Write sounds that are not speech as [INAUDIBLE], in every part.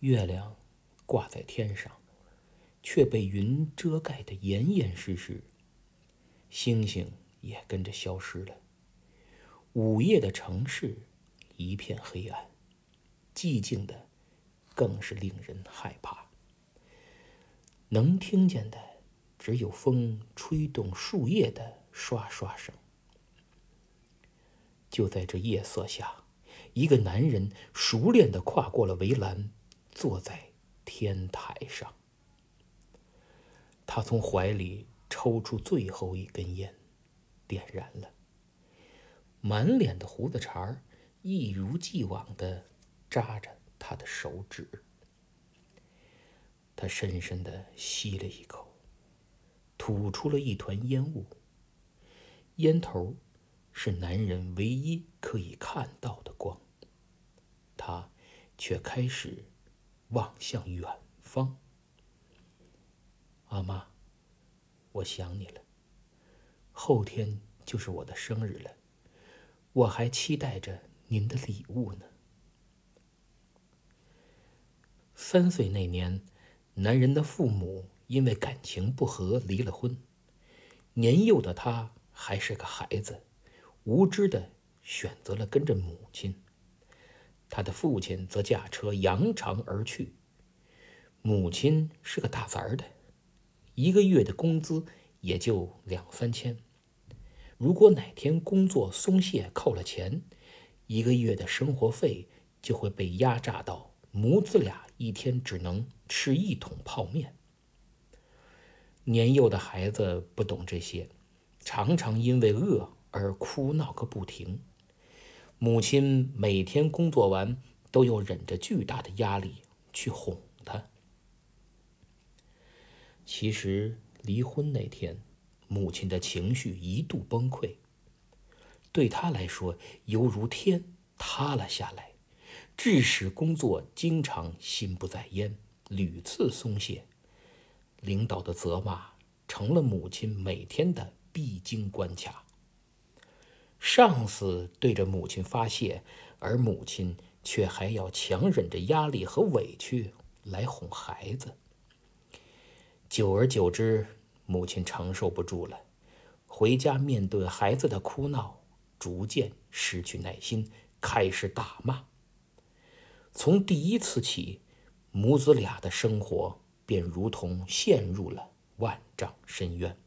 月亮挂在天上，却被云遮盖得严严实实。星星也跟着消失了。午夜的城市一片黑暗，寂静的，更是令人害怕。能听见的只有风吹动树叶的刷刷声。就在这夜色下，一个男人熟练地跨过了围栏，坐在天台上。他从怀里抽出最后一根烟，点燃了。满脸的胡子茬儿一如既往的扎着他的手指。他深深的吸了一口，吐出了一团烟雾。烟头是男人唯一可以看到的光。他却开始望向远方。阿妈，我想你了。后天就是我的生日了，我还期待着您的礼物呢。三岁那年。男人的父母因为感情不和离了婚，年幼的他还是个孩子，无知的选择了跟着母亲。他的父亲则驾车扬长而去。母亲是个打杂的，一个月的工资也就两三千。如果哪天工作松懈扣了钱，一个月的生活费就会被压榨到母子俩一天只能。吃一桶泡面。年幼的孩子不懂这些，常常因为饿而哭闹个不停。母亲每天工作完，都要忍着巨大的压力去哄他。其实离婚那天，母亲的情绪一度崩溃，对他来说犹如天塌了下来，致使工作经常心不在焉。屡次松懈，领导的责骂成了母亲每天的必经关卡。上司对着母亲发泄，而母亲却还要强忍着压力和委屈来哄孩子。久而久之，母亲承受不住了，回家面对孩子的哭闹，逐渐失去耐心，开始大骂。从第一次起。母子俩的生活便如同陷入了万丈深渊。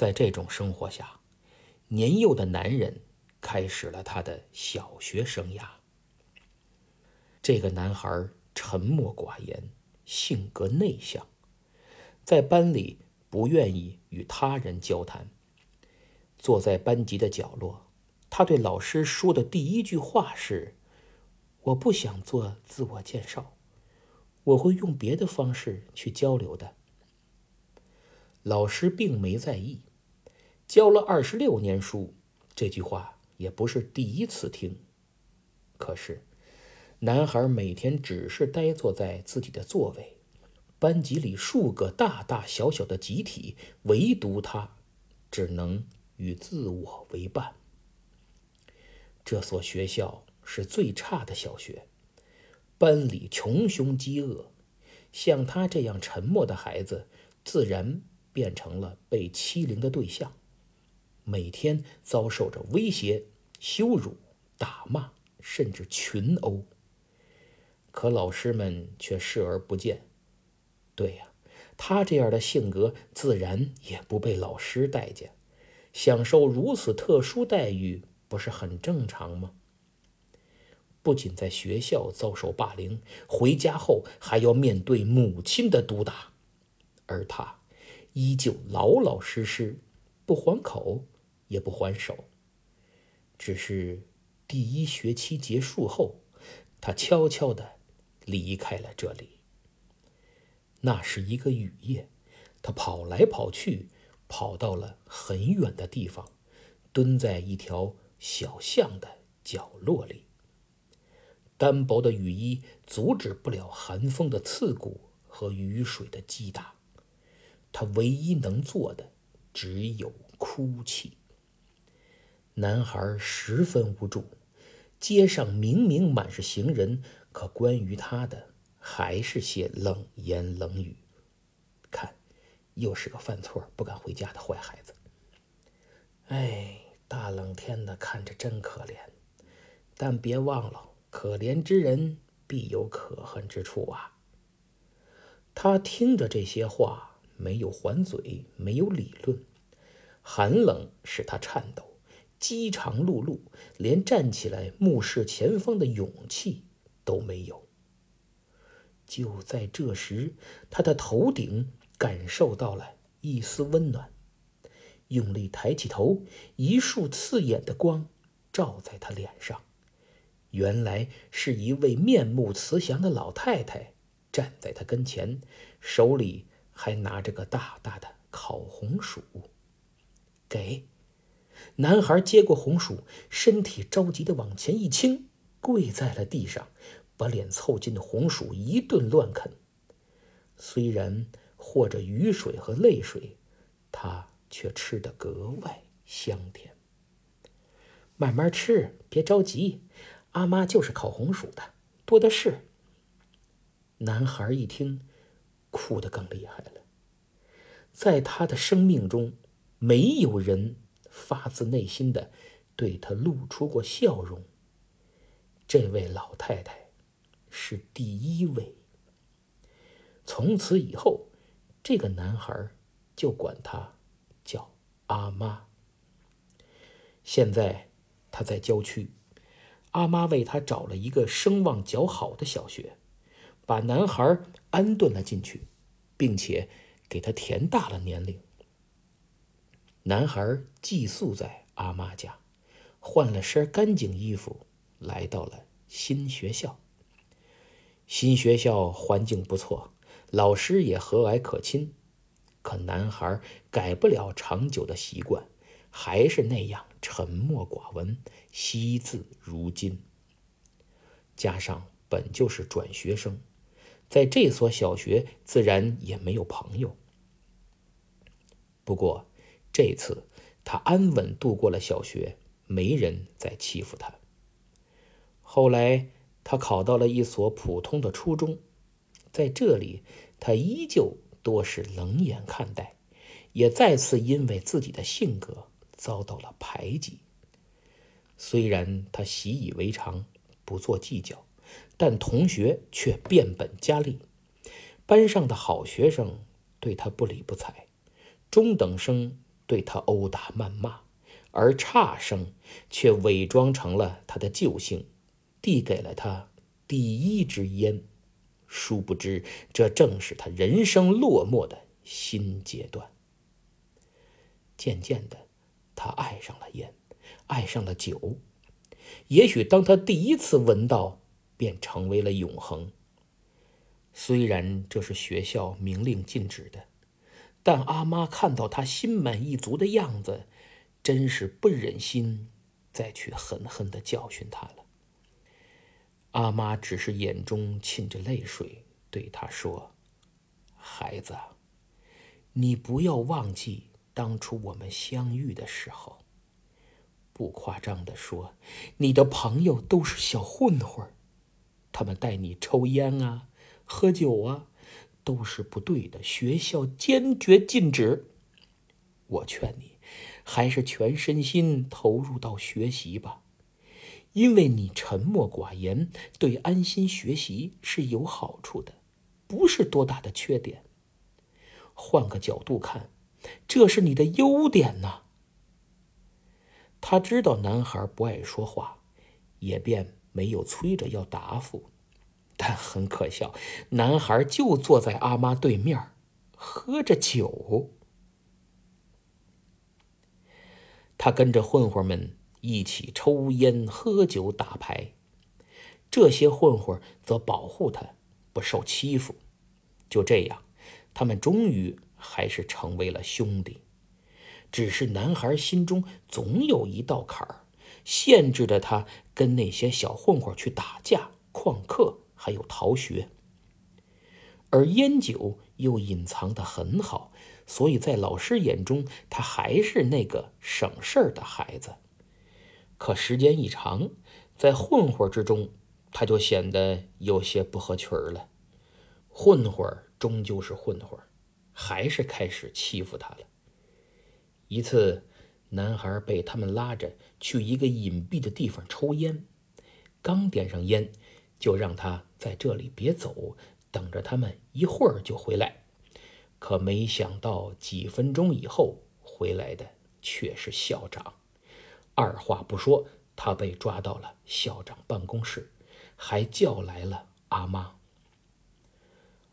在这种生活下，年幼的男人开始了他的小学生涯。这个男孩沉默寡言，性格内向，在班里不愿意与他人交谈。坐在班级的角落，他对老师说的第一句话是。我不想做自我介绍，我会用别的方式去交流的。老师并没在意，教了二十六年书，这句话也不是第一次听。可是，男孩每天只是呆坐在自己的座位，班级里数个大大小小的集体，唯独他，只能与自我为伴。这所学校。是最差的小学，班里穷凶极恶，像他这样沉默的孩子，自然变成了被欺凌的对象，每天遭受着威胁、羞辱、打骂，甚至群殴。可老师们却视而不见。对呀，他这样的性格，自然也不被老师待见，享受如此特殊待遇，不是很正常吗？不仅在学校遭受霸凌，回家后还要面对母亲的毒打，而他依旧老老实实，不还口也不还手。只是第一学期结束后，他悄悄地离开了这里。那是一个雨夜，他跑来跑去，跑到了很远的地方，蹲在一条小巷的角落里。单薄的雨衣阻止不了寒风的刺骨和雨水的击打，他唯一能做的只有哭泣。男孩十分无助，街上明明满是行人，可关于他的还是些冷言冷语。看，又是个犯错不敢回家的坏孩子。哎，大冷天的看着真可怜，但别忘了，可怜之人必有可恨之处啊。他听着这些话，没有还嘴，没有理论，寒冷使他颤抖。饥肠辘辘，连站起来目视前方的勇气都没有。就在这时，他的头顶感受到了一丝温暖，用力抬起头，一束刺眼的光照在他脸上。原来是一位面目慈祥的老太太站在他跟前，手里还拿着个大大的烤红薯，给。男孩接过红薯，身体着急的往前一倾，跪在了地上，把脸凑近红薯一顿乱啃。虽然和着雨水和泪水，他却吃得格外香甜。慢慢吃，别着急，阿妈就是烤红薯的，多的是。男孩一听，哭得更厉害了。在他的生命中，没有人。发自内心的对他露出过笑容。这位老太太是第一位。从此以后，这个男孩就管她叫阿妈。现在他在郊区，阿妈为他找了一个声望较好的小学，把男孩安顿了进去，并且给他填大了年龄。男孩寄宿在阿妈家，换了身干净衣服，来到了新学校。新学校环境不错，老师也和蔼可亲。可男孩改不了长久的习惯，还是那样沉默寡闻，惜字如金。加上本就是转学生，在这所小学自然也没有朋友。不过，这次他安稳度过了小学，没人再欺负他。后来他考到了一所普通的初中，在这里他依旧多是冷眼看待，也再次因为自己的性格遭到了排挤。虽然他习以为常，不做计较，但同学却变本加厉。班上的好学生对他不理不睬，中等生。对他殴打谩骂，而差生却伪装成了他的救星，递给了他第一支烟。殊不知，这正是他人生落寞的新阶段。渐渐的，他爱上了烟，爱上了酒。也许当他第一次闻到，便成为了永恒。虽然这是学校明令禁止的。但阿妈看到他心满意足的样子，真是不忍心再去狠狠的教训他了。阿妈只是眼中噙着泪水，对他说：“孩子，你不要忘记当初我们相遇的时候。不夸张的说，你的朋友都是小混混儿他们带你抽烟啊，喝酒啊。”都是不对的，学校坚决禁止。我劝你，还是全身心投入到学习吧，因为你沉默寡言，对安心学习是有好处的，不是多大的缺点。换个角度看，这是你的优点呐。他知道男孩不爱说话，也便没有催着要答复。但很可笑，男孩就坐在阿妈对面，喝着酒。他跟着混混们一起抽烟、喝酒、打牌，这些混混则保护他不受欺负。就这样，他们终于还是成为了兄弟。只是男孩心中总有一道坎儿，限制着他跟那些小混混去打架、旷课。还有逃学，而烟酒又隐藏的很好，所以在老师眼中，他还是那个省事儿的孩子。可时间一长，在混混之中，他就显得有些不合群了。混混终究是混混，还是开始欺负他了。一次，男孩被他们拉着去一个隐蔽的地方抽烟，刚点上烟，就让他在这里别走，等着他们一会儿就回来。可没想到，几分钟以后回来的却是校长。二话不说，他被抓到了校长办公室，还叫来了阿妈。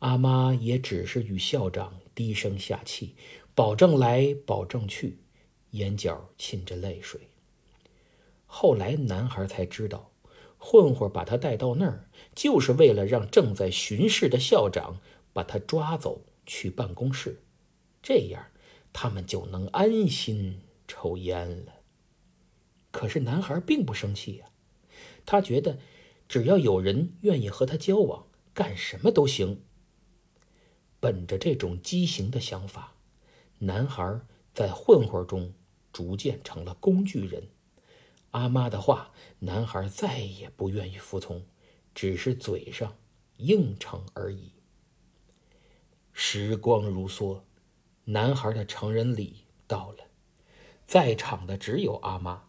阿妈也只是与校长低声下气，保证来保证去，眼角噙着泪水。后来男孩才知道，混混把他带到那儿，就是为了让正在巡视的校长把他抓走去办公室，这样他们就能安心抽烟了。可是男孩并不生气呀，他觉得只要有人愿意和他交往，干什么都行。本着这种畸形的想法，男孩在混混中逐渐成了工具人。阿妈的话，男孩再也不愿意服从，只是嘴上应承而已。时光如梭，男孩的成人礼到了，在场的只有阿妈，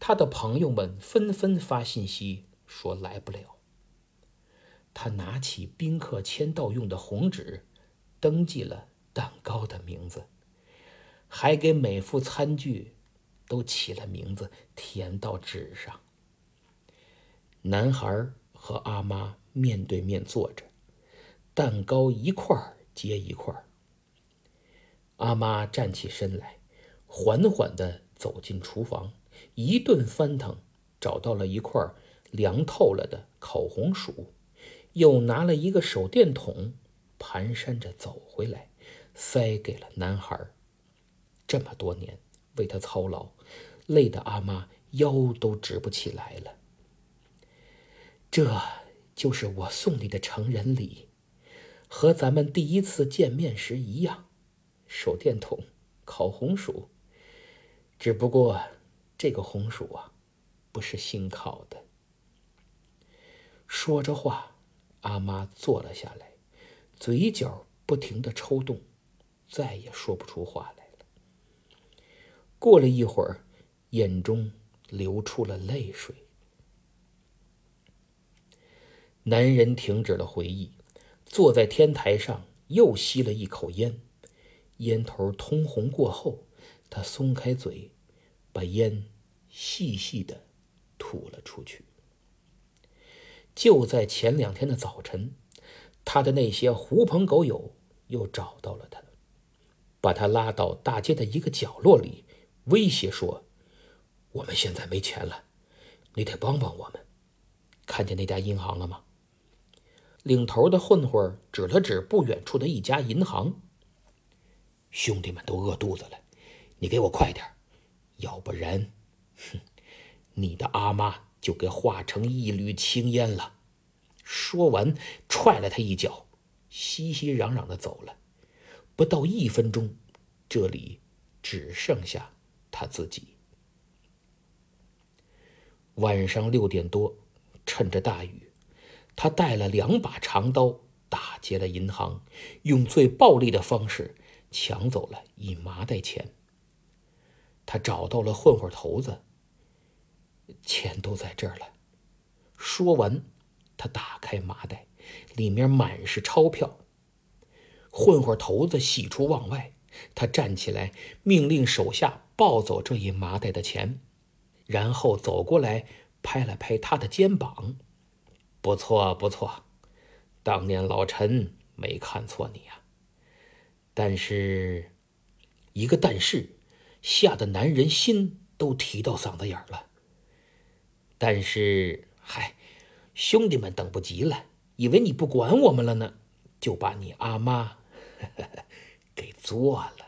他的朋友们纷纷发信息说来不了。他拿起宾客签到用的红纸。登记了蛋糕的名字，还给每副餐具都起了名字，填到纸上。男孩和阿妈面对面坐着，蛋糕一块接一块。阿妈站起身来，缓缓地走进厨房，一顿翻腾，找到了一块凉透了的烤红薯，又拿了一个手电筒。蹒跚着走回来，塞给了男孩。这么多年为他操劳，累得阿妈腰都直不起来了。这就是我送你的成人礼，和咱们第一次见面时一样，手电筒、烤红薯。只不过这个红薯啊，不是新烤的。说着话，阿妈坐了下来。嘴角不停的抽动，再也说不出话来了。过了一会儿，眼中流出了泪水。男人停止了回忆，坐在天台上又吸了一口烟，烟头通红过后，他松开嘴，把烟细细的吐了出去。就在前两天的早晨。他的那些狐朋狗友又找到了他，把他拉到大街的一个角落里，威胁说：“我们现在没钱了，你得帮帮我们。看见那家银行了吗？”领头的混混指了指不远处的一家银行：“兄弟们都饿肚子了，你给我快点，要不然，哼，你的阿妈就给化成一缕青烟了。”说完，踹了他一脚，熙熙攘攘的走了。不到一分钟，这里只剩下他自己。晚上六点多，趁着大雨，他带了两把长刀，打劫了银行，用最暴力的方式抢走了一麻袋钱。他找到了混混头子，钱都在这儿了。说完。他打开麻袋，里面满是钞票。混混头子喜出望外，他站起来，命令手下抱走这一麻袋的钱，然后走过来，拍了拍他的肩膀：“不错，不错，当年老陈没看错你呀。但是，一个但是，吓得男人心都提到嗓子眼了。但是，嗨。”兄弟们等不及了，以为你不管我们了呢，就把你阿妈 [LAUGHS] 给做了。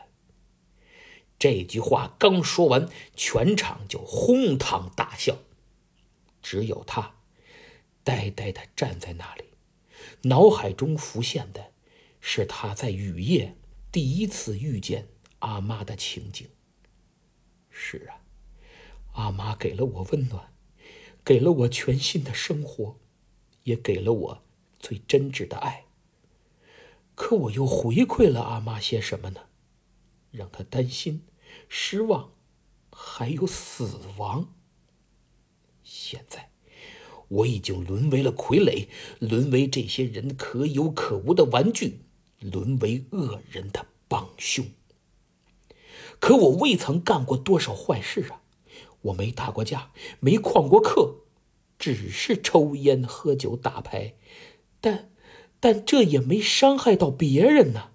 这句话刚说完，全场就哄堂大笑，只有他呆呆的站在那里，脑海中浮现的是他在雨夜第一次遇见阿妈的情景。是啊，阿妈给了我温暖。给了我全新的生活，也给了我最真挚的爱。可我又回馈了阿妈些什么呢？让她担心、失望，还有死亡。现在，我已经沦为了傀儡，沦为这些人可有可无的玩具，沦为恶人的帮凶。可我未曾干过多少坏事啊！我没打过架，没旷过课，只是抽烟、喝酒、打牌，但，但这也没伤害到别人呢。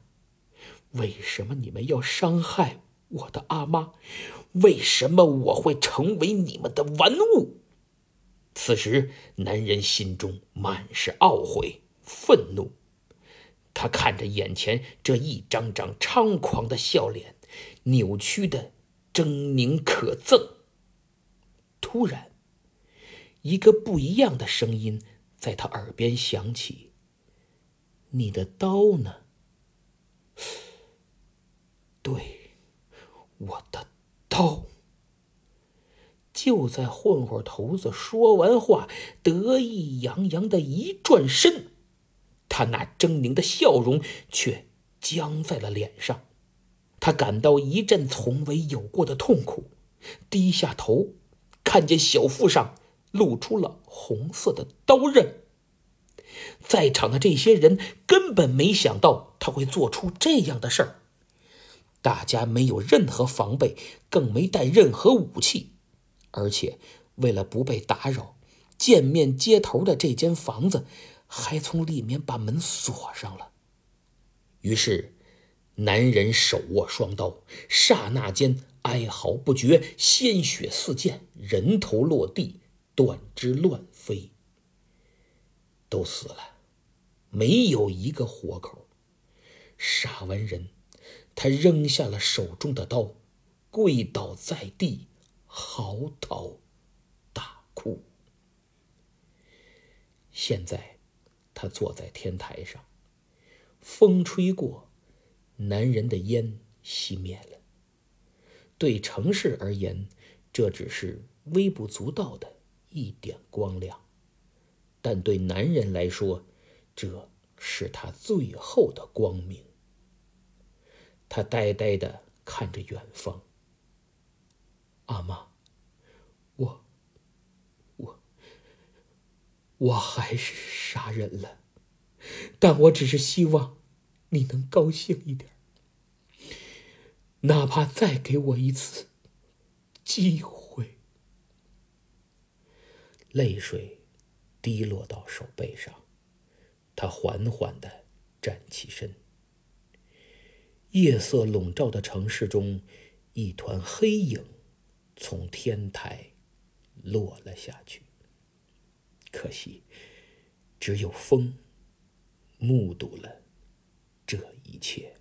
为什么你们要伤害我的阿妈？为什么我会成为你们的玩物？此时，男人心中满是懊悔、愤怒。他看着眼前这一张张猖狂的笑脸，扭曲的狰狞可憎。突然，一个不一样的声音在他耳边响起：“你的刀呢？”“对，我的刀。”就在混混头子说完话，得意洋洋的一转身，他那狰狞的笑容却僵在了脸上。他感到一阵从未有过的痛苦，低下头，看见小腹上露出了红色的刀刃。在场的这些人根本没想到他会做出这样的事儿，大家没有任何防备，更没带任何武器。而且，为了不被打扰，见面接头的这间房子还从里面把门锁上了。于是，男人手握双刀，刹那间哀嚎不绝，鲜血四溅，人头落地，断肢乱飞，都死了，没有一个活口。杀完人，他扔下了手中的刀，跪倒在地。嚎啕大哭。现在，他坐在天台上，风吹过，男人的烟熄灭了。对城市而言，这只是微不足道的一点光亮，但对男人来说，这是他最后的光明。他呆呆的看着远方。阿妈，我，我，我还是杀人了，但我只是希望你能高兴一点，哪怕再给我一次机会。泪水滴落到手背上，他缓缓的站起身。夜色笼罩的城市中，一团黑影。从天台落了下去。可惜，只有风目睹了这一切。